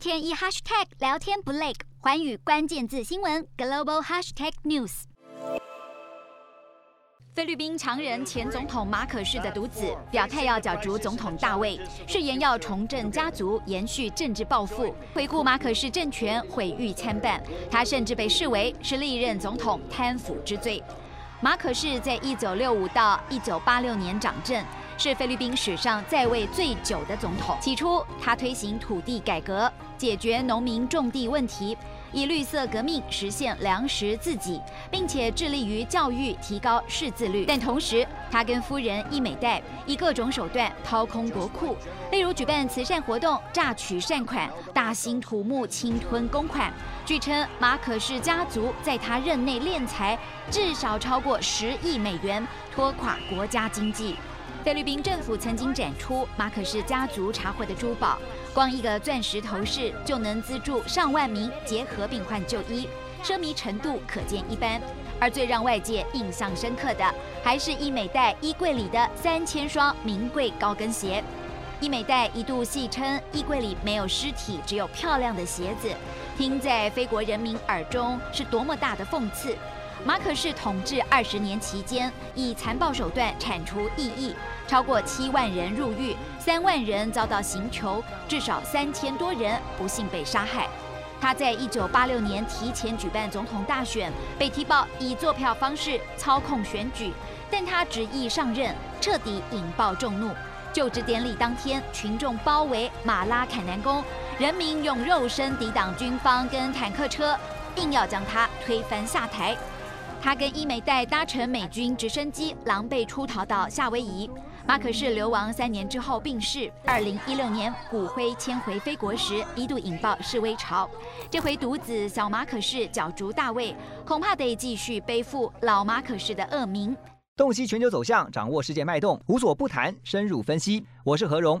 天一 hashtag 聊天不累，环宇关键字新闻 global hashtag news。菲律宾常人前总统马可仕的独子表态要角逐总统大位，誓言要重振家族，延续政治抱负。回顾马可仕政权毁誉参半，他甚至被视为是历任总统贪腐之最。马可仕在一九六五到一九八六年掌政，是菲律宾史上在位最久的总统。起初，他推行土地改革，解决农民种地问题。以绿色革命实现粮食自给，并且致力于教育，提高识字率。但同时，他跟夫人伊美黛以各种手段掏空国库，例如举办慈善活动榨取善款，大兴土木侵吞公款。据称，马可氏家族在他任内敛财至少超过十亿美元，拖垮国家经济。菲律宾政府曾经展出马可仕家族查获的珠宝，光一个钻石头饰就能资助上万名结核病患就医，奢靡程度可见一斑。而最让外界印象深刻的，还是伊美黛衣柜里的三千双名贵高跟鞋。伊美黛一度戏称衣柜里没有尸体，只有漂亮的鞋子，听在菲国人民耳中是多么大的讽刺。马可仕统治二十年期间，以残暴手段铲除异议，超过七万人入狱，三万人遭到刑求，至少三千多人不幸被杀害。他在一九八六年提前举办总统大选，被踢爆以作票方式操控选举，但他执意上任，彻底引爆众怒。就职典礼当天，群众包围马拉坎南宫，人民用肉身抵挡军方跟坦克车，硬要将他推翻下台。他跟伊美黛搭乘美军直升机，狼狈出逃到夏威夷。马可仕流亡三年之后病逝。二零一六年骨灰迁回菲国时，一度引爆示威潮。这回独子小马可仕角逐大位，恐怕得继续背负老马可仕的恶名。洞悉全球走向，掌握世界脉动，无所不谈，深入分析。我是何荣。